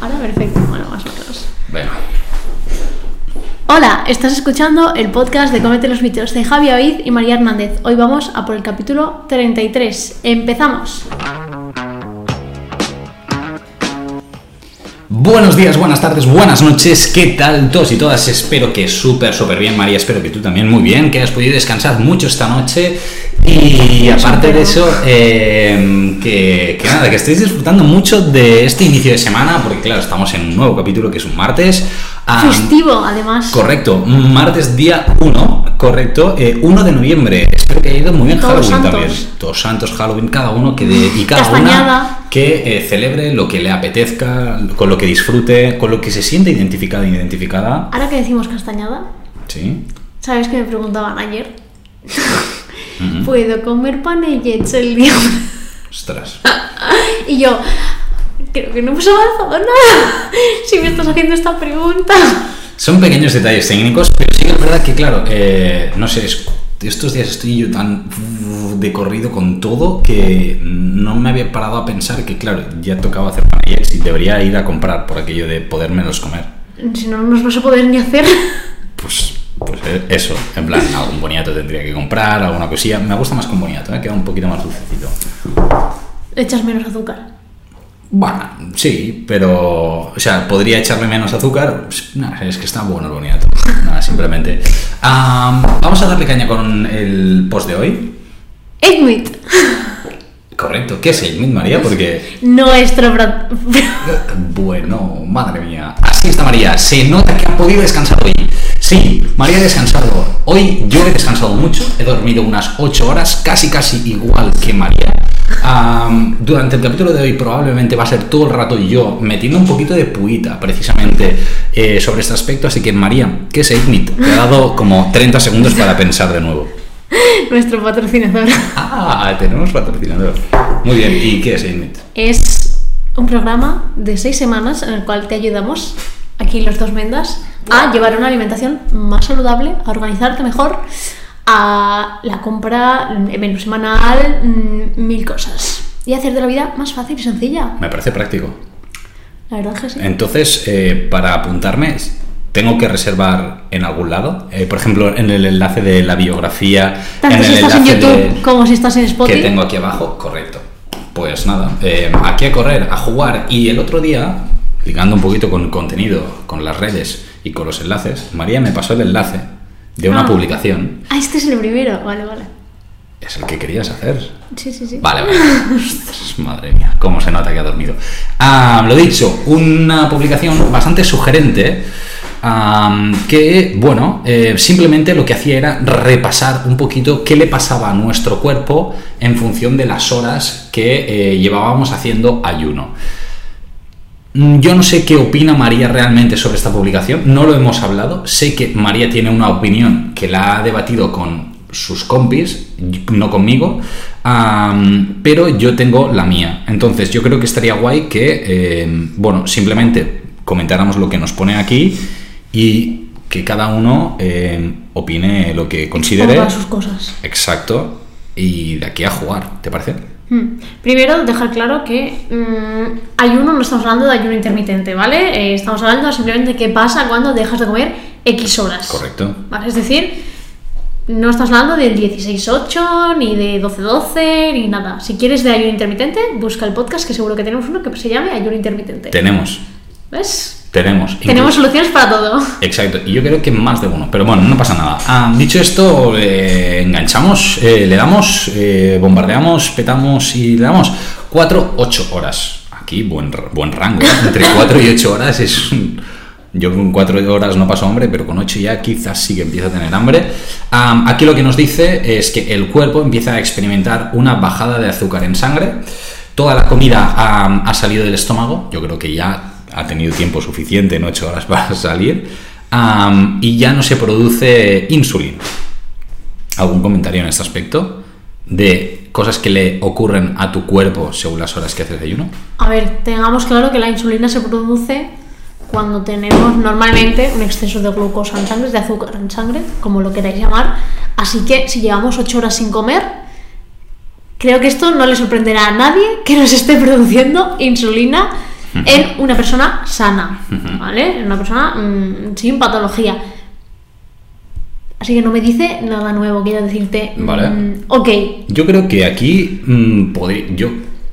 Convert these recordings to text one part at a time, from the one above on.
Ahora perfecto, bueno, más o menos. Venga. Hola, estás escuchando el podcast de Comete los Mitos de Javi Avid y María Hernández. Hoy vamos a por el capítulo 33. ¡Empezamos! Buenos días, buenas tardes, buenas noches, ¿qué tal todos y todas? Espero que súper, súper bien, María, espero que tú también muy bien, que hayas podido descansar mucho esta noche y aparte de eso, que, que nada, que estéis disfrutando mucho de este inicio de semana, porque claro, estamos en un nuevo capítulo que es un martes. Ah, Festivo, además. Correcto, martes día 1, correcto, eh, 1 de noviembre. Espero que haya ido muy bien Todos Halloween Santos. también. Todos santos, Halloween, cada uno que de, y cada Castañada. una que eh, celebre lo que le apetezca, con lo que disfrute, con lo que se siente identificada e identificada. Ahora que decimos castañada, Sí. ¿sabes que me preguntaban ayer? ¿Puedo comer panellets el día? Ostras. y yo, creo que no hemos avanzado nada. si me estás haciendo esta pregunta. Son pequeños detalles técnicos, pero sí que es verdad que, claro, eh, no sé, es- estos días estoy yo tan de corrido con todo que no me había parado a pensar que, claro, ya tocaba hacer panellets y debería ir a comprar por aquello de podérmelos comer. Si no, no nos vas a poder ni hacer. Pues, pues eh, eso, en plan, algún boniato tendría que comprar, alguna cosilla. Me gusta más con boniato, ¿eh? queda un poquito más dulcecito. Echas menos azúcar. Bueno, sí, pero, o sea, podría echarle menos azúcar. Pues, nada, es que está bueno el boniato. Nada, simplemente. Am, vamos a darle caña con el post de hoy. Egg meat. Correcto, ¿qué es el Mint María? Porque, Nuestro bueno, madre mía. Así está María, se nota que ha podido descansar hoy. Sí, María ha descansado. Hoy yo he descansado mucho, he dormido unas 8 horas, casi casi igual que María. Am, durante el capítulo de hoy probablemente va a ser todo el rato yo metiendo un poquito de puita precisamente eh, sobre este aspecto, así que María, ¿qué es Ignit? Te he dado como 30 segundos para pensar de nuevo. Nuestro patrocinador. Ah, tenemos patrocinador. Muy bien, ¿y qué es Ignit? Es un programa de seis semanas en el cual te ayudamos, aquí los dos mendas, a llevar una alimentación más saludable, a organizarte mejor, a la compra, el menú semanal, mm, mil cosas. Y hacer de la vida más fácil y sencilla. Me parece práctico. La verdad es que sí. Entonces, eh, para apuntarme, ¿tengo que reservar en algún lado? Eh, por ejemplo, en el enlace de la biografía, Tanto en si el estás en YouTube de- como si estás en que Spotify. tengo aquí abajo, correcto. Pues nada, eh, aquí a correr, a jugar. Y el otro día, ligando un poquito con el contenido, con las redes y con los enlaces, María me pasó el enlace de una Ah. publicación. Ah, este es el primero. Vale, vale. Es el que querías hacer. Sí, sí, sí. Vale, vale. Ostras, madre mía, cómo se nota que ha dormido. Ah, lo dicho, una publicación bastante sugerente. que, bueno, eh, simplemente lo que hacía era repasar un poquito qué le pasaba a nuestro cuerpo en función de las horas que eh, llevábamos haciendo ayuno. Mm, Yo no sé qué opina María realmente sobre esta publicación, no lo hemos hablado. Sé que María tiene una opinión que la ha debatido con sus compis, no conmigo, pero yo tengo la mía. Entonces yo creo que estaría guay que, eh, bueno, simplemente comentáramos lo que nos pone aquí y que cada uno eh, opine lo que considere. Sus cosas. Exacto. Y de aquí a jugar, ¿te parece? Hmm. Primero, dejar claro que mm, ayuno no estamos hablando de ayuno intermitente, ¿vale? Eh, estamos hablando simplemente de qué pasa cuando dejas de comer X horas. Correcto. ¿Vale? Es decir, no estás hablando del 16-8, ni de 12-12, ni nada. Si quieres de ayuno intermitente, busca el podcast, que seguro que tenemos uno que se llame ayuno intermitente. Tenemos, ¿Ves? Tenemos. Tenemos soluciones para todo. Exacto, y yo creo que más de uno, pero bueno, no pasa nada. Ah, dicho esto, eh, enganchamos, eh, le damos, eh, bombardeamos, petamos y le damos 4-8 horas. Aquí buen, buen rango, entre 4 y 8 horas es... Yo con 4 horas no paso hambre, pero con 8 ya quizás sí que empieza a tener hambre. Am, aquí lo que nos dice es que el cuerpo empieza a experimentar una bajada de azúcar en sangre. Toda la comida ha salido del estómago, yo creo que ya ha tenido tiempo suficiente en 8 horas para salir. Y ya no se produce insulina. ¿Algún comentario en este aspecto? De cosas que le ocurren a tu cuerpo según las horas que haces ayuno. A ver, tengamos claro que la insulina se produce cuando tenemos normalmente un exceso de glucosa en sangre, de azúcar en sangre, como lo queráis llamar. Así que si llevamos 8 horas sin comer, creo que esto no le sorprenderá a nadie que nos esté produciendo insulina en una persona sana, ¿vale? En una persona mm, sin patología. Así que no me dice nada nuevo, quiero decirte. mm, Vale. ok, Yo creo que aquí mm, podrí- yo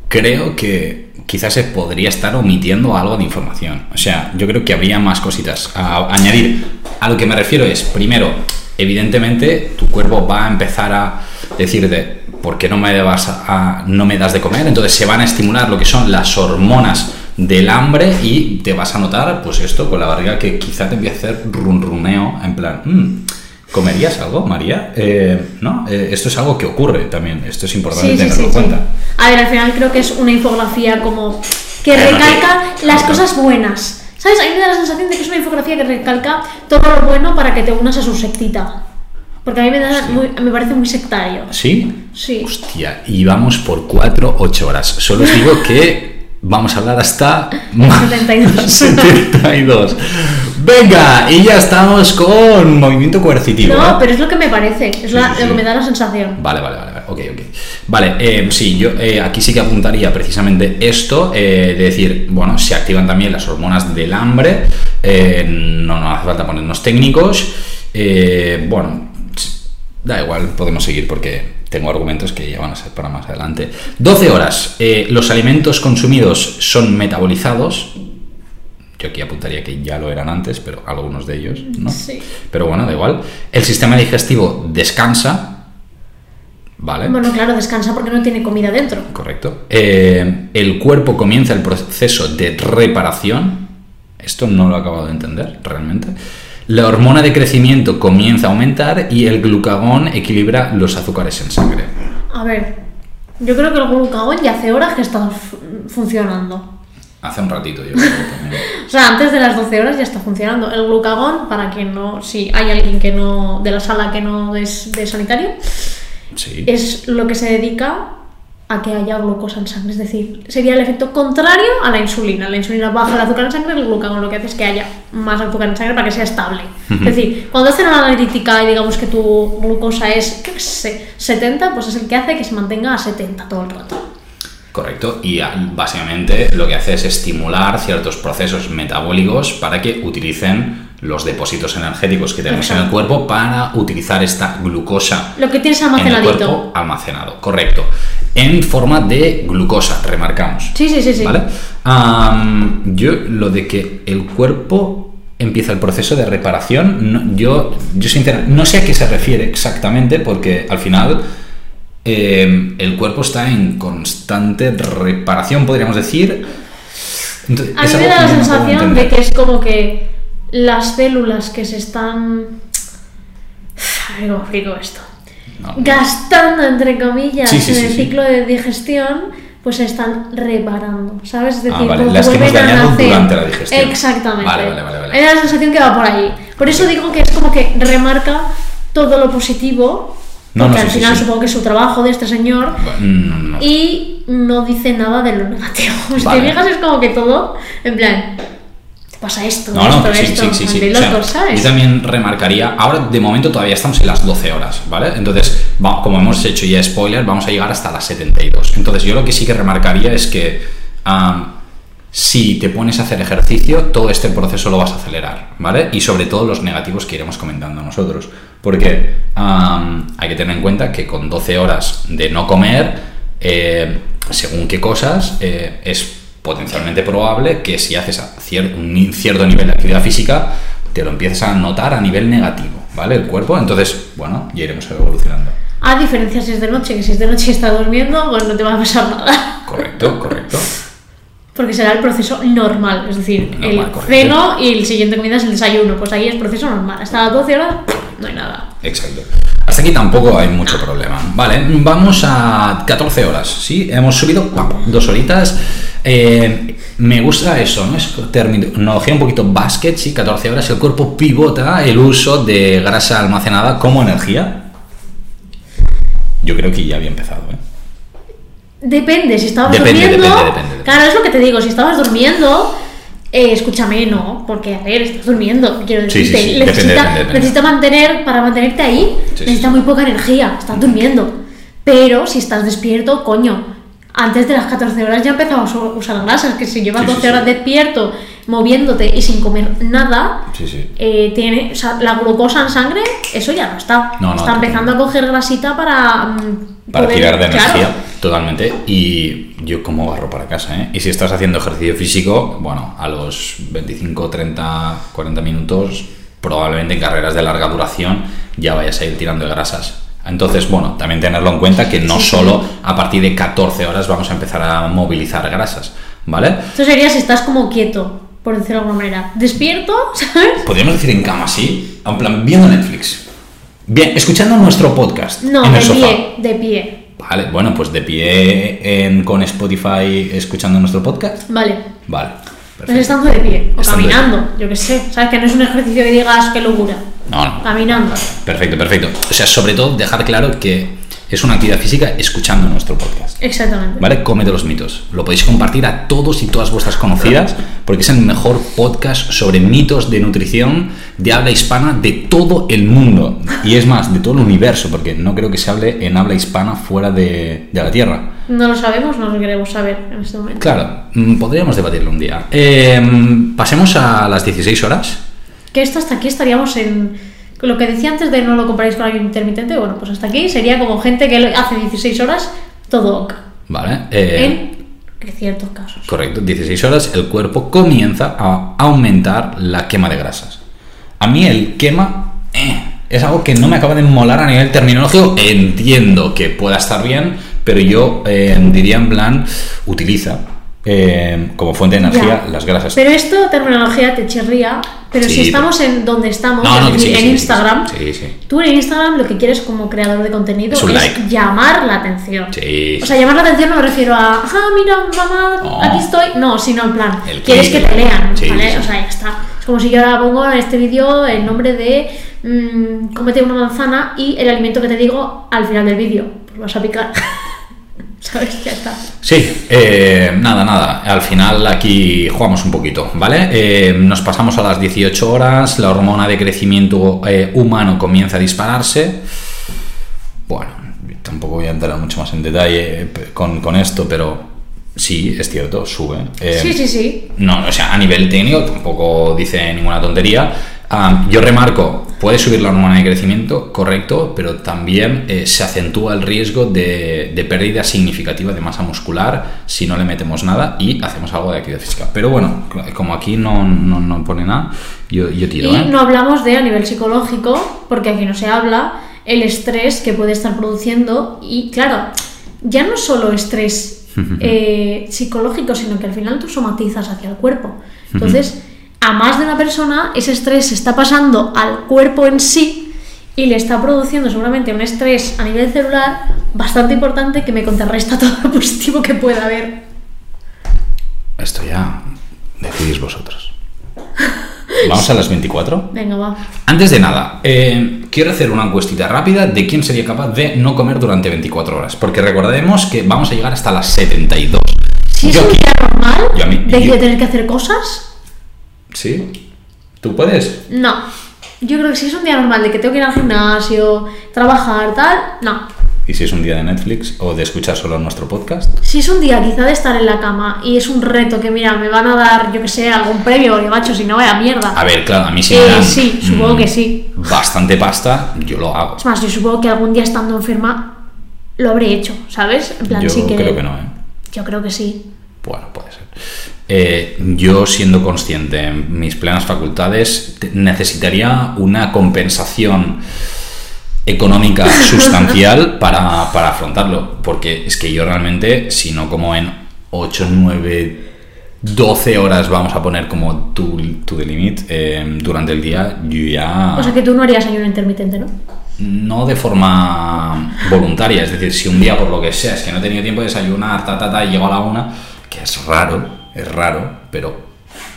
creo que quizás se podría estar omitiendo algo de información. O sea, yo creo que habría más cositas a añadir. A lo que me refiero es, primero, evidentemente tu cuerpo va a empezar a decirte, ¿por qué no me, vas a, no me das de comer? Entonces se van a estimular lo que son las hormonas del hambre y te vas a notar, pues esto, con la barriga que quizá te empiece a hacer runruneo, en plan, "Mm, ¿comerías algo, María? Eh, ¿No? Eh, esto es algo que ocurre también, esto es importante Sí, tenerlo en sí. cuenta. A ver, al final creo que es una infografía como que recalca las cosas buenas. ¿Sabes? A mí me da la sensación de que es una infografía que recalca todo lo bueno para que te unas a su sectita. Porque a mí me, da Sí. muy- me parece muy sectario. ¿Sí? Sí. Hostia, y vamos por 4, 8 horas. Solo os digo que vamos a hablar hasta... 72. 72. Venga, y ya estamos con movimiento coercitivo. ¿eh? No, pero es lo que me parece, es Sí, la- sí, lo que me da la sensación. Vale, vale, vale, vale. Ok, ok. Vale, eh, sí, yo eh, aquí sí que apuntaría precisamente esto, eh, de decir, bueno, se activan también las hormonas del hambre, no nos hace falta ponernos técnicos, bueno, da igual, podemos seguir porque tengo argumentos que ya van a ser para más adelante. 12 horas, eh, los alimentos consumidos son metabolizados, yo aquí apuntaría que ya lo eran antes, pero algunos de ellos, ¿no? Sí. Pero bueno, da igual. El sistema digestivo descansa, ¿vale? Bueno, claro, descansa porque no tiene comida dentro. Correcto. Eh, el cuerpo comienza el proceso de reparación. Esto no lo he acabado de entender realmente. La hormona de crecimiento comienza a aumentar y el glucagón equilibra los azúcares en sangre. A ver, yo creo que el glucagón ya hace horas que está fu- funcionando. Hace un ratito yo creo también. O sea, antes de las 12 horas ya está funcionando. El glucagón, para quien no, si hay alguien que no, de la sala que no es de sanitario, Sí. es lo que se dedica a que haya glucosa en sangre. Es decir, sería el efecto contrario a la insulina. La insulina baja el azúcar en sangre, el glucagón lo que hace es que haya más azúcar en sangre para que sea estable. Es decir, cuando hacen una analítica y digamos que tu glucosa es, qué sé, 70, pues es el que hace que se mantenga a 70 todo el rato. Correcto, y ah, básicamente lo que hace es estimular ciertos procesos metabólicos para que utilicen los depósitos energéticos que tenemos en el cuerpo para utilizar esta glucosa Lo que tienes en el almacenadito. cuerpo almacenado, correcto, en forma de glucosa, remarcamos. Sí, sí, sí, sí. ¿Vale? Yo lo de que el cuerpo empieza el proceso de reparación, no- yo, yo sinceramente no sé a qué se refiere exactamente porque al final eh, el cuerpo está en constante reparación, podríamos decir. Entonces, A mí me da la sensación de que es como que las células que se están. Cómo explico esto. No. Gastando, entre comillas, Sí, sí, en sí, el sí. ciclo de digestión, pues se están reparando, ¿sabes? Es decir, Ah, vale, como las que dañado nacer. durante la digestión. Exactamente. Vale, vale, vale, vale. La sensación que va por ahí. Por eso digo que es como que remarca todo lo positivo, No, porque no, al sí, sí, final sí. supongo que es su trabajo de este señor, No, y no dice nada de lo negativo. Si Vale. te fijas, es como que todo, en plan, pasa esto, No, esto, no, sí, esto, sí, sí, sí. O sea, locos, ¿sabes? Yo también remarcaría, ahora de momento todavía estamos en las 12 horas, ¿vale? Entonces, como hemos hecho ya spoiler, vamos a llegar hasta las 72. Entonces, yo lo que sí que remarcaría es que si te pones a hacer ejercicio, todo este proceso lo vas a acelerar, ¿vale? Y sobre todo los negativos que iremos comentando nosotros. Porque hay que tener en cuenta que con 12 horas de no comer, eh, según qué cosas, eh, es potencialmente probable que si haces a cier- un cierto nivel de actividad física, te lo empieces a notar a nivel negativo, ¿vale? El cuerpo. Entonces, bueno, ya iremos evolucionando. A diferencia si es de noche, que si es de noche y estás durmiendo, pues no te va a pasar nada. Correcto, correcto. Porque será el proceso normal, es decir, Normal, el correcto. ceno y el siguiente comida es el desayuno. Pues ahí es proceso normal. Hasta las 12 horas no hay nada. Exacto. Hasta aquí tampoco hay mucho problema. Vale, vamos a 14 horas, ¿sí? Hemos subido dos horitas. Eh, me gusta eso, ¿no? Es terminología un poquito basket, sí, 14 horas. El cuerpo pivota el uso de grasa almacenada como energía. Yo creo que ya había empezado, ¿eh? Depende, si estabas Depende, durmiendo. depende, depende, depende. Claro, es lo que te digo, si estabas durmiendo. Eh, escúchame, no, porque a ver, estás durmiendo, quiero Sí, sí, decirte, sí, necesita, depende, depende, depende. necesita mantener, para mantenerte ahí, necesita muy poca energía, estás durmiendo. Pero si estás despierto, coño, antes de las 14 horas ya empezamos a usar grasas, que si llevas Sí, sí, 12 sí. horas despierto, moviéndote y sin comer nada, eh, tiene, o sea, la glucosa en sangre, eso ya no está. No, no, está empezando a coger grasita para... mm, Para poder- tirar de claro. energía, totalmente. Y yo como barro para casa, ¿eh? Y si estás haciendo ejercicio físico, bueno, a los 25, 30, 40 minutos, probablemente en carreras de larga duración ya vayas a ir tirando de grasas. Entonces, bueno, también tenerlo en cuenta que no Sí, sí. solo a partir de 14 horas vamos a empezar a movilizar grasas, ¿vale? Esto sería si estás como quieto, por decirlo de alguna manera. Despierto, ¿sabes? Podríamos decir en cama, sí, en plan, viendo Netflix. Bien, escuchando nuestro podcast No, en de el sofá. pie, de pie. Vale, bueno, pues de pie en- con Spotify escuchando nuestro podcast. Vale. Vale. Pues perfecto. estando de pie, o Estando de caminando, yo qué sé. ¿Sabes? Que no es un ejercicio que digas que locura. No, no. Caminando. Perfecto, perfecto. O sea, sobre todo dejar claro que es una actividad física escuchando nuestro podcast. Exactamente. ¿Vale? Cómete los mitos. Lo podéis compartir a todos y todas vuestras conocidas porque es el mejor podcast sobre mitos de nutrición de habla hispana de todo el mundo. Y es más, de todo el universo, porque no creo que se hable en habla hispana fuera de, de la Tierra. No lo sabemos, no lo queremos saber en este momento. Claro, mm, podríamos debatirlo un día. Eh, pasemos a las 16 horas. Que esto hasta aquí estaríamos en. Lo que decía antes de no lo comparéis con ayuno intermitente, bueno, pues hasta aquí sería como gente que hace 16 horas, todo ok. ¿Vale? Eh, En ciertos casos. Correcto, 16 horas el cuerpo comienza a aumentar la quema de grasas. A mí el quema eh, es algo que no me acaba de molar a nivel terminológico. Entiendo que pueda estar bien, pero yo eh, diría en plan, utiliza eh, como fuente de energía Ya. las grasas. Pero esto, terminología, te chirría. Pero Sí, si estamos en donde estamos, No, no, sí, en sí, Instagram, tú en Instagram lo que quieres como creador de contenido Es es, un like. llamar la atención. O sea, llamar la atención no me refiero a, ah, mira, mamá, No. aquí estoy. No, sino en plan, El quieres que te lean, ¿vale? O sea, ya está. Es como si yo ahora pongo en este vídeo el nombre de mm, cómete una manzana y el alimento que te digo al final del vídeo. Pues vas a picar. ¿Sabes? Ya está. Sí, eh, nada, nada. Al final aquí jugamos un poquito, ¿vale? Eh, nos pasamos a las 18 horas, la hormona de crecimiento eh, humano comienza a dispararse. Bueno, tampoco voy a entrar mucho más en detalle eh, con, con esto, pero sí, es cierto, sube. Sí, sí, sí. no, o sea, a nivel técnico tampoco dice ninguna tontería. Am, yo remarco, puede subir la hormona de crecimiento, correcto, pero también eh, se acentúa el riesgo de, de pérdida significativa de masa muscular si no le metemos nada y hacemos algo de actividad física. Pero bueno, como aquí no, no, no pone nada, yo, yo tiro. Y ¿eh? no hablamos de a nivel psicológico, porque aquí no se habla, el estrés que puede estar produciendo. Y claro, ya no solo estrés eh, psicológico, sino que al final tú somatizas hacia el cuerpo. Entonces, a más de una persona, ese estrés se está pasando al cuerpo en sí y le está produciendo seguramente un estrés a nivel celular bastante importante que me contrarresta todo lo positivo que pueda haber. Esto ya decidís vosotros. Vamos a las 24. Venga, va. Antes de nada, eh, quiero hacer una encuestita rápida de quién sería capaz de no comer durante 24 horas. Porque recordemos que vamos a llegar hasta las 72. Si es Yo un día normal yo a mí- de yo- de tener que hacer cosas, ¿Sí? ¿Tú puedes? No. Yo creo que si es un día normal de que tengo que ir al gimnasio, trabajar, tal, no. ¿Y si es un día de Netflix o de escuchar solo nuestro podcast? Si es un día quizá de estar en la cama y es un reto que, mira, me van a dar, yo que sé, algún premio, porque macho, si no, vaya mierda. A ver, claro, a mí sí Eh, me dan, sí, supongo mm, que sí. Bastante pasta, yo lo hago. Es más, yo supongo que algún día estando enferma lo habré hecho, ¿sabes? En plan, Yo sí que. creo que no, ¿eh? Yo creo que sí. Bueno, puede ser. Eh, yo siendo consciente en mis plenas facultades necesitaría una compensación económica sustancial para, para afrontarlo, porque es que yo realmente, si no como en 8, 9, 12 horas vamos a poner como tu, tu limit eh, durante el día, yo ya... O sea que tú no harías ayuno intermitente, ¿no? No de forma voluntaria, es decir, si un día por lo que sea es que no he tenido tiempo de desayunar, ta, ta, ta, y llego a la una, que es raro, es raro, pero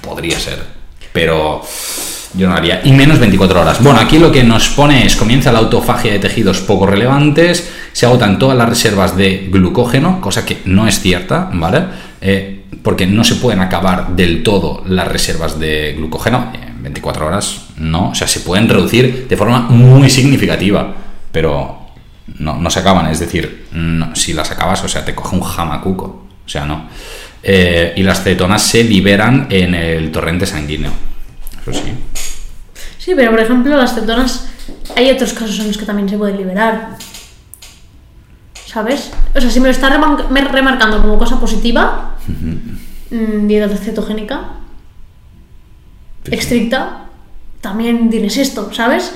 podría ser. Pero yo no haría. Y menos 24 horas. Bueno, aquí lo que nos pone es, comienza la autofagia de tejidos poco relevantes, se agotan todas las reservas de glucógeno, cosa que no es cierta, ¿vale? Eh, porque no se pueden acabar del todo las reservas de glucógeno. En 24 horas no, o sea, se pueden reducir de forma muy significativa, pero no, no se acaban, es decir, si las acabas, o sea, te coge un jamacuco, o sea, no. Eh, y las cetonas se liberan en el torrente sanguíneo, eso sí. Sí, pero por ejemplo, las cetonas, hay otros casos en los que también se pueden liberar. ¿Sabes? O sea, si me lo me- remarcando como cosa positiva, mm, dieta cetogénica, Sí, estricta, también tienes esto, ¿sabes?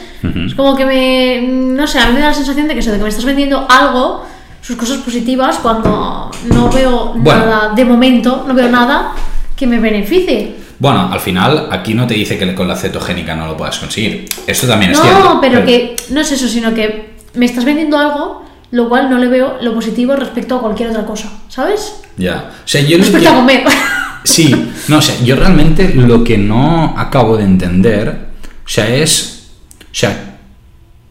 Es como que me. No sé, a mí me da la sensación de que eso, de que me estás vendiendo algo, sus cosas positivas, cuando no veo Bueno. nada, de momento, no veo nada que me beneficie. Bueno, al final aquí no te dice que con la cetogénica no lo puedas conseguir. Esto también es No, cierto. pero que no es eso, sino que me estás vendiendo algo, lo cual no le veo lo positivo respecto a cualquier otra cosa, ¿sabes? Ya. O sea, yo Respecto a que- comer. Sí, no, o sea, yo realmente lo que no acabo de entender, o sea, es, o sea,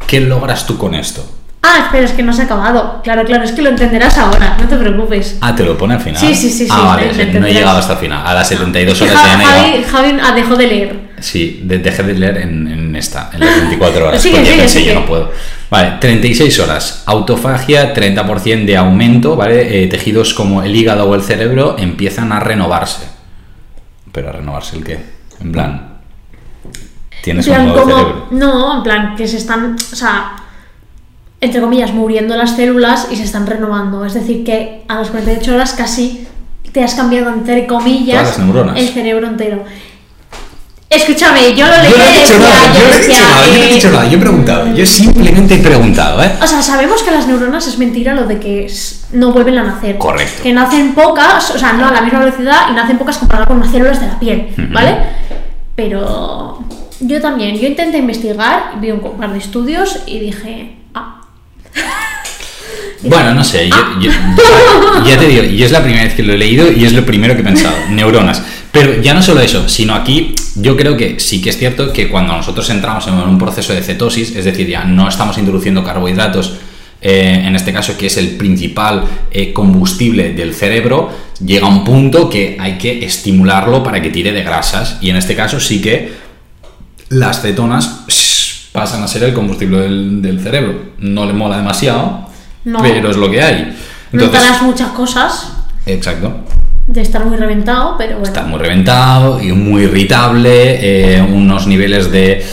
¿qué logras tú con esto? Ah, espera, es que no se ha acabado. Claro, claro, es que lo entenderás ahora, no te preocupes. Ah, te lo pone al final. Sí, sí, sí, sí, Ah, vale, lo sí, no he llegado hasta el final. A las 72 Que horas ya no. Javi, Javi ah, dejó de leer. Sí, de- dejé de leer en, en esta, en las 24 horas. Sigue, porque sigue, pensé, sigue. yo no puedo. Vale, 36 horas. Autofagia, 30% de aumento, ¿vale? Eh, tejidos como el hígado o el cerebro empiezan a renovarse. ¿Pero a renovarse el qué? En plan. Tienes En un nuevo como. cerebro. No, en plan, que se están. O sea. Entre comillas, muriendo las células y se están renovando. Es decir, que a las 48 horas casi te has cambiado, entre comillas, el cerebro entero. Escúchame, yo lo leí. Yo no he dicho nada, yo no he dicho nada, yo no he dicho nada, yo he preguntado, yo simplemente he preguntado, ¿eh? O sea, sabemos que las neuronas es mentira lo de que no vuelven a nacer. Correcto. Que nacen pocas, o sea, no a la misma velocidad y nacen pocas comparado con las células de la piel. ¿vale? Pero yo también, yo intenté investigar, vi un par de estudios y dije, Bueno, no sé, yo, yo- yo- ya te digo, y es la primera vez que lo he leído y es lo primero que he pensado, neuronas. Pero ya no solo eso, sino aquí yo creo que sí que es cierto que cuando nosotros entramos en un proceso de cetosis, es decir, ya no estamos introduciendo carbohidratos, eh, en este caso que es el principal eh, combustible del cerebro, llega un punto que hay que estimularlo para que tire de grasas y en este caso sí que las cetonas pasan a ser el combustible del, del cerebro. No le mola demasiado, No. pero es lo que hay. Entonces, notarás muchas cosas exacto. de estar muy reventado, pero bueno. Está muy reventado y muy irritable, eh, unos niveles de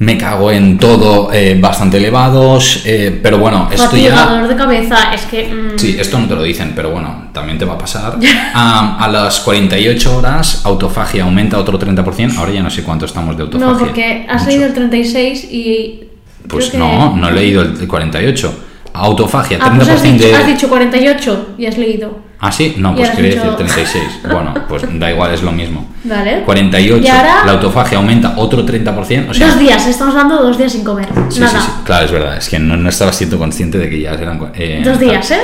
me cago en todo eh, bastante elevados, eh, pero bueno, esto Fatiga, ya... dolor de cabeza, es que... mm, Sí, esto no te lo dicen, pero bueno, también te va a pasar. Am, a las 48 horas, autofagia aumenta otro 30%. Ahora ya no sé cuánto estamos de autofagia. No, porque has Mucho. leído el 36 y... Pues que- no, no he leído el 48. Autofagia, 30% Ah, pues has dicho, de. has dicho 48 y has leído. Ah, sí, no, pues quería decir dicho- 36. Bueno, pues da igual, es lo mismo. Vale. 48, Y ahora- la autofagia aumenta otro 30%. O sea, dos días, estamos hablando de dos días sin comer. Sí, Nada. sí, sí, claro, es verdad. Es que no, no estaba siendo consciente de que ya eran. eh, Dos tal. días, ¿eh?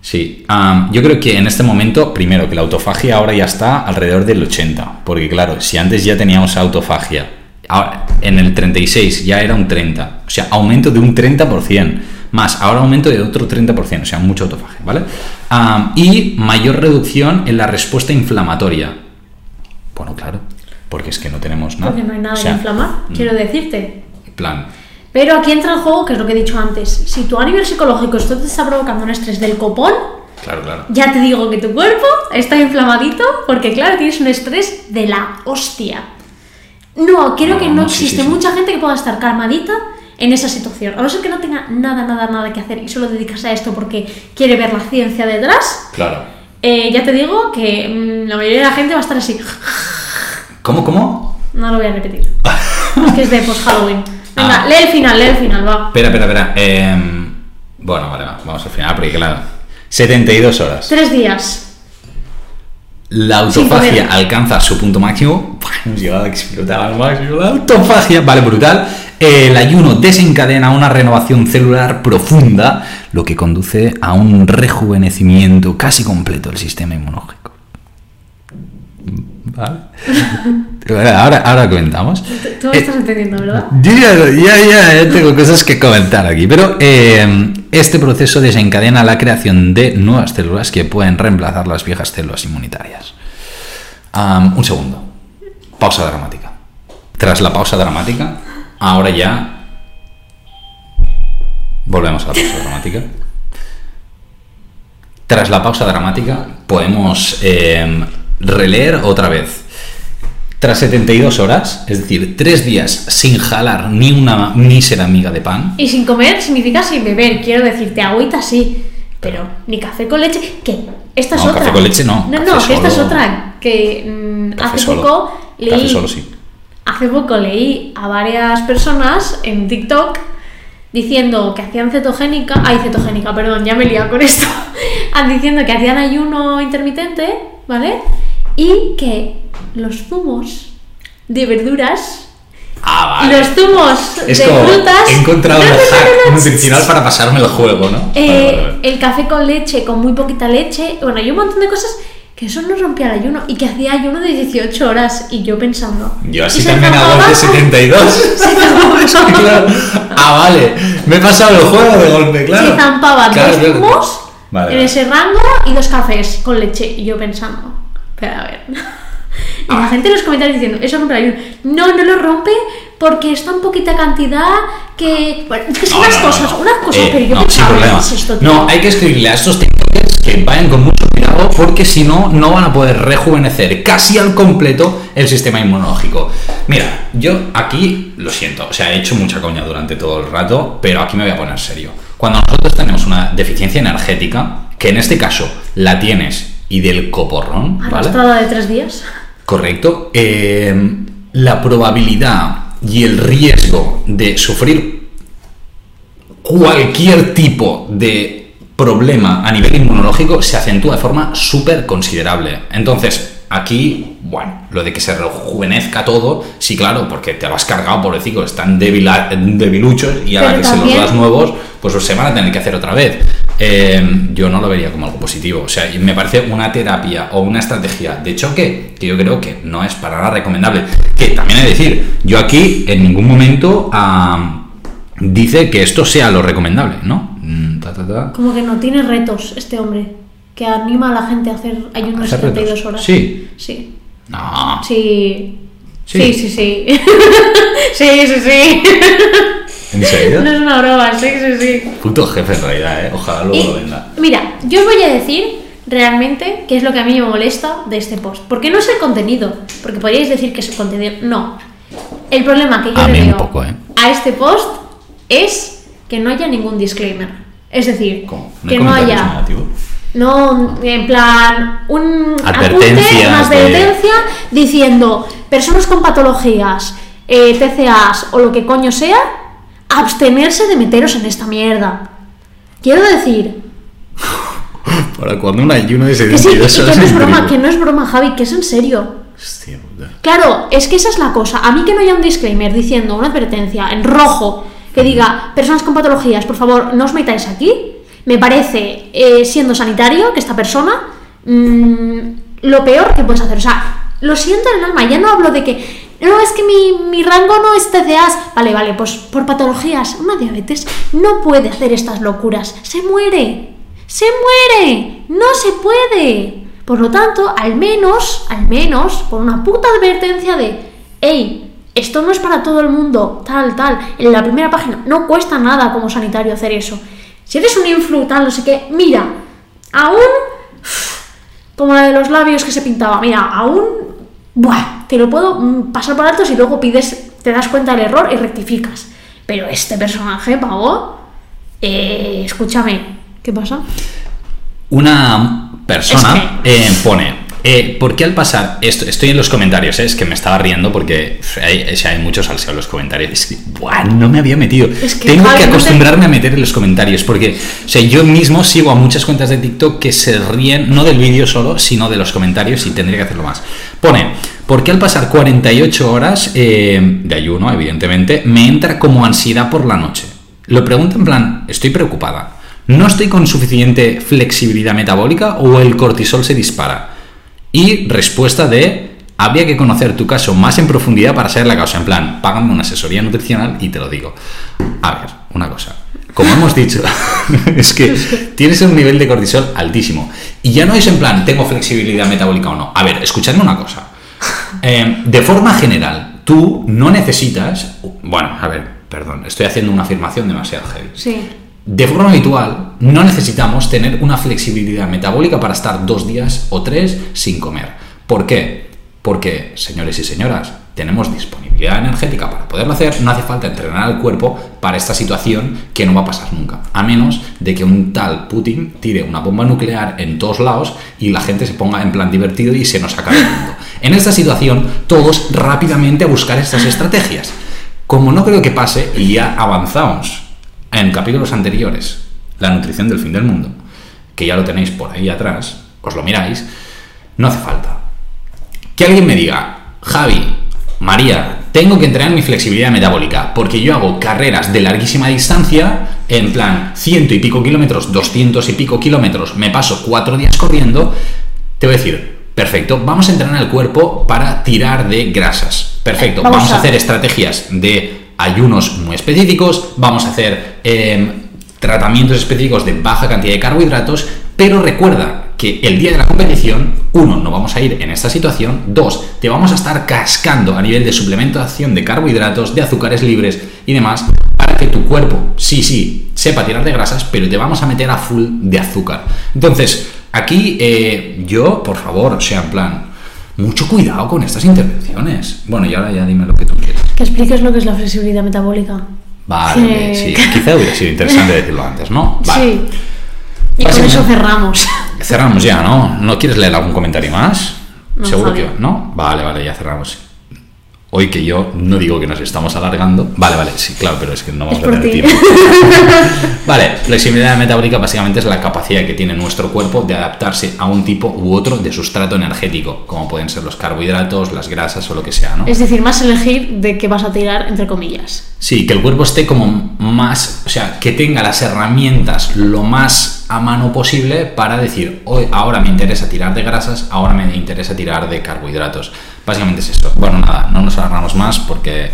Sí, am, yo creo que en este momento, primero, que la autofagia ahora ya está alrededor del 80, porque claro, si antes ya teníamos autofagia, ahora, en el 36 ya era un 30, o sea, aumento de un 30%, más ahora aumento de otro 30%, o sea, mucha autofagia, ¿vale? Am, y mayor reducción en la respuesta inflamatoria. Bueno, claro, porque es que no tenemos nada. Porque no hay nada O sea, que inflamar, mm, quiero decirte. en plan, Pero aquí entra el juego, que es lo que he dicho antes. Si tú a nivel psicológico esto te está provocando un estrés del copón, claro, claro. ya te digo que tu cuerpo está inflamadito porque, claro, tienes un estrés de la hostia. No, creo No, que no no, sí, existe sí, sí. mucha gente que pueda estar calmadita en esa situación. A no ser que no tenga nada, nada, nada que hacer y solo dedicarse a esto porque quiere ver la ciencia detrás. Claro. eh, ya te digo que mm, la mayoría de la gente va a estar así. ¿Cómo, cómo? No lo voy a repetir. es que es de post-Halloween. Venga, Ah. lee el final, lee el final, va. Espera, espera, espera. em, bueno, vale, va, vamos al final, porque claro. 72 horas. Tres días. La autofagia alcanza su punto máximo. Hemos llegado a explotar al máximo. La autofagia, vale, brutal. El ayuno desencadena una renovación celular profunda, lo que conduce a un rejuvenecimiento casi completo del sistema inmunológico. ¿Vale? Ahora, ahora, comentamos. Tú- me Eh, estás entendiendo, ¿verdad? ya, ya, ya, tengo cosas que comentar aquí, pero eh, este proceso desencadena la creación de nuevas células que pueden reemplazar las viejas células inmunitarias. Un segundo. Pausa dramática. Tras la pausa dramática, ahora ya Volvemos a la pausa dramática. Tras la pausa dramática, podemos eh, releer otra vez. Tras 72 horas, es decir, tres días sin jalar ni una mísera miga de pan, Y sin comer significa sin beber, quiero decirte, agüita sí, pero ni café con leche, que esta es otra. café con leche no, No, no, que esta es otra, que mm, hace solo. poco leí... Café solo sí. Hace poco leí a varias personas en TikTok diciendo que hacían cetogénica, ay cetogénica, perdón, ya me he liado con esto, diciendo que hacían ayuno intermitente, ¿vale? Y que los zumos de verduras Ah, y vale. los zumos Es de como, frutas... he encontrado no, hack nutricional para pasarme el juego, ¿no? eh, Vale, vale, vale. el café con leche, con muy poquita leche, bueno, hay un montón de cosas que eso no rompía el ayuno y que hacía ayuno de 18 horas y yo pensando... Yo ¿y así también hago el de zampaba? 72. Se Claro. Ah, vale. Me he pasado el juego de golpe, claro. se zampaba Claro, dos claro. Vale, en ese rango y dos cafés con leche. Y yo pensando, pero a ver. Y Ah. la gente en los comentarios diciendo, eso rompe el ayuno. No, no lo rompe porque es tan poquita cantidad que. Bueno, es que son No, unas no, cosas, no. unas cosas, Eh, pero yo no, sin pensaba. ¿qué es esto, tío? No, hay que escribirle a estos que vayan con mucho cuidado porque si no, no van a poder rejuvenecer casi al completo el sistema inmunológico. Mira, yo aquí lo siento, o sea, he hecho mucha coña durante todo el rato, pero aquí me voy a poner serio. Cuando nosotros tenemos una deficiencia energética, que en este caso la tienes y del coporrón, ¿vale? De tres días. Correcto. Eh, la probabilidad y el riesgo de sufrir cualquier tipo de problema a nivel inmunológico se acentúa de forma súper considerable. Entonces, aquí, bueno, lo de que se rejuvenezca todo, sí, claro, porque te lo has cargado, pobrecito, están debila- debiluchos y a la que se los das nuevos, pues se van a tener que hacer otra vez. Eh, yo no lo vería como algo positivo. O sea, me parece una terapia o una estrategia de choque que yo creo que no es para nada recomendable. Que también he de decir, yo aquí en ningún momento ah, dice que esto sea lo recomendable, ¿no? Mm, ta, ta, ta. Como que no tiene retos este hombre. Que anima a la gente a hacer ayunos de ¿Hacer 72 retos? horas. Sí. Sí. No. Sí. Sí. Sí, sí, sí. sí, sí, sí. ¿En serio? No es una broma, sí, sí, sí. Puto jefe en realidad, ¿eh? Ojalá luego Y, lo venda. mira, yo os voy a decir realmente qué es lo que a mí me molesta de este post. Porque no es el contenido, porque podríais decir que es el contenido. No. El problema que yo A le veo poco, ¿eh? a este post es que no haya ningún disclaimer. Es decir, ¿Cómo? ¿No que no haya. No, en plan, un apunte, una de- advertencia diciendo personas con patologías, eh, TCAs o lo que coño sea, abstenerse de meteros en esta mierda. Quiero decir, Para cuando un ayuno de que sí, y 72 que no es en broma, que no es broma, Javi, que es en serio. Hostia puta. Claro, es que esa es la cosa. A mí que no haya un disclaimer diciendo una advertencia en rojo que diga personas con patologías, por favor, no os metáis aquí, me parece, eh, siendo sanitario, que esta persona mm, lo peor que puedes hacer. O sea, lo siento en el alma. Ya no hablo de que no es que mi, mi rango no es TCAs. Vale, vale, pues por patologías, una diabetes no puede hacer estas locuras. Se muere. Se muere. No se puede. Por lo tanto, al menos, al menos, por una puta advertencia de, hey, esto no es para todo el mundo, tal, tal, en la primera página, no cuesta nada como sanitario hacer eso. Si eres un influ, tal, no sé qué, mira, aún, como la de los labios que se pintaba, mira, aún, buah, te lo puedo mm, pasar por alto si luego pides, te das cuenta del error y rectificas. Pero este personaje, pavo, eh, escúchame, ¿qué pasa? Una persona Es eh, pone, eh, ¿por qué al pasar esto? Estoy en los comentarios, eh, es que me estaba riendo porque hay, o sea, hay mucho salseo en los comentarios. Es que, buah, no me había metido. Es que, Tengo que no te- acostumbrarme a meter en los comentarios porque, o sea, yo mismo sigo a muchas cuentas de TikTok que se ríen no del vídeo solo, sino de los comentarios y tendría que hacerlo más. Pone, ¿por qué al pasar 48 horas eh, de ayuno, evidentemente, me entra como ansiedad por la noche? Lo pregunto en plan, estoy preocupada. ¿No estoy con suficiente flexibilidad metabólica o el cortisol se dispara? Y respuesta de, habría que conocer tu caso más en profundidad para saber la causa. En plan, págame una asesoría nutricional y te lo digo. A ver, una cosa. Como hemos dicho, es que tienes un nivel de cortisol altísimo. Y ya no es en plan, tengo flexibilidad metabólica o no. A ver, escuchadme una cosa. Eh, de forma general, tú no necesitas... Bueno, a ver, perdón, estoy haciendo una afirmación demasiado heavy. Sí. De forma habitual, no necesitamos tener una flexibilidad metabólica para estar dos días o tres sin comer. ¿Por qué? Porque, señores y señoras, tenemos disponibilidad energética para poderlo hacer, no hace falta entrenar al cuerpo para esta situación que no va a pasar nunca, a menos de que un tal Putin tire una bomba nuclear en todos lados y la gente se ponga en plan divertido y se nos acabe el mundo. En esta situación, todos rápidamente a buscar estas estrategias. Como no creo que pase, y ya avanzamos en capítulos anteriores, la nutrición del fin del mundo, que ya lo tenéis por ahí atrás, os lo miráis, no hace falta. Que alguien me diga, Javi, María, tengo que entrenar mi flexibilidad metabólica, porque yo hago carreras de larguísima distancia, en plan ciento y pico kilómetros, doscientos y pico kilómetros, me paso cuatro días corriendo, te voy a decir, perfecto, vamos a entrenar el cuerpo para tirar de grasas. Perfecto, vamos, a hacer estrategias de ayunos muy específicos, vamos a hacer em, tratamientos específicos de baja cantidad de carbohidratos, pero recuerda que el día de la competición, uno, no vamos a ir en esta situación, dos, te vamos a estar cascando a nivel de suplementación de carbohidratos, de azúcares libres y demás, para que tu cuerpo, sí, sí, sepa tirar de grasas, pero te vamos a meter a full de azúcar. Entonces, aquí eh, yo, por favor, sea, en plan, mucho cuidado con estas intervenciones. Bueno, y ahora ya dime lo que tú quieras. Que expliques lo que es la flexibilidad metabólica. Vale, sí, quizá hubiera sido interesante decirlo antes, ¿no? Vale. Sí. Y con eso cerramos. Cerramos ya, ¿no? ¿No quieres leer algún comentario más? Seguro que no. Vale, vale, ya cerramos. Hoy que yo no digo que nos estamos alargando. Vale, vale, sí, claro, pero es que no vamos a tener tiempo. vale, flexibilidad metabólica básicamente es la capacidad que tiene nuestro cuerpo de adaptarse a un tipo u otro de sustrato energético, como pueden ser los carbohidratos, las grasas o lo que sea, ¿no? Es decir, más elegir de qué vas a tirar, entre comillas. Sí, que el cuerpo esté como más, o sea, que tenga las herramientas lo más a mano posible para decir, hoy, ahora me interesa tirar de grasas, ahora me interesa tirar de carbohidratos. Básicamente es eso. Bueno, nada, no nos alargamos más porque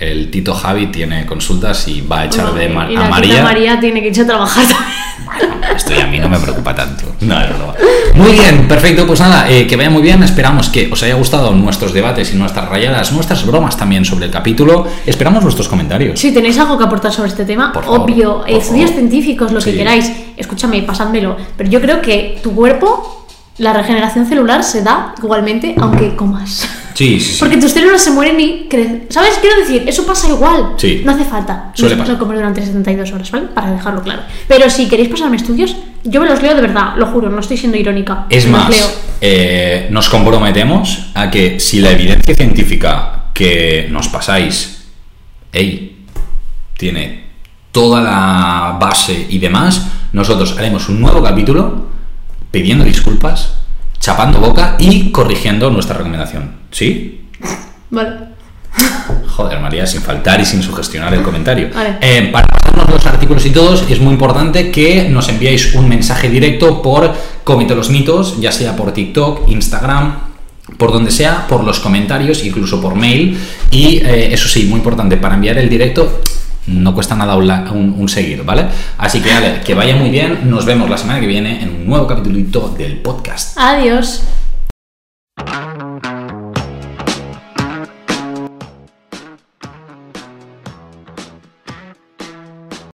el Tito Javi tiene consultas y va a echar de y a María. tita María tiene que irse a trabajar también. Bueno, esto ya a mí no me preocupa tanto. No, no, no. Muy bien, perfecto. Pues nada, eh, que vaya muy bien. Esperamos que os haya gustado nuestros debates y nuestras rayadas, nuestras bromas también sobre el capítulo. Esperamos vuestros comentarios. Si tenéis algo que aportar sobre este tema, Por favor, obvio, por estudios favor. científicos, lo Sí. que queráis, escúchame, pasádmelo. Pero yo creo que tu cuerpo, la regeneración celular se da igualmente aunque comas. Sí, sí, sí. Porque tus células se mueren y crecen. ¿Sabes? Quiero decir, eso pasa igual. Sí. No hace falta. Suele no, pasar. comer durante 72 horas, ¿vale? Para dejarlo claro. Pero si queréis pasarme estudios, yo me los leo de verdad, lo juro, no estoy siendo irónica. Es Me más, leo. eh, nos comprometemos a que si la evidencia científica que nos pasáis, hey, tiene toda la base y demás, nosotros haremos un nuevo capítulo pidiendo disculpas, chapando boca y corrigiendo nuestra recomendación. ¿Sí? Vale. Joder, María, sin faltar y sin sugestionar el comentario. Vale. Eh, para pasarnos los artículos y todos, es muy importante que nos enviéis un mensaje directo por Comete los Mitos, ya sea por TikTok, Instagram, por donde sea, por los comentarios, incluso por mail. Y eh, eso sí, muy importante, para enviar el directo no cuesta nada un, un, seguir, ¿vale? Así que, Ale, que vaya muy bien. Nos vemos la semana que viene en un nuevo capítulo del podcast. Adiós.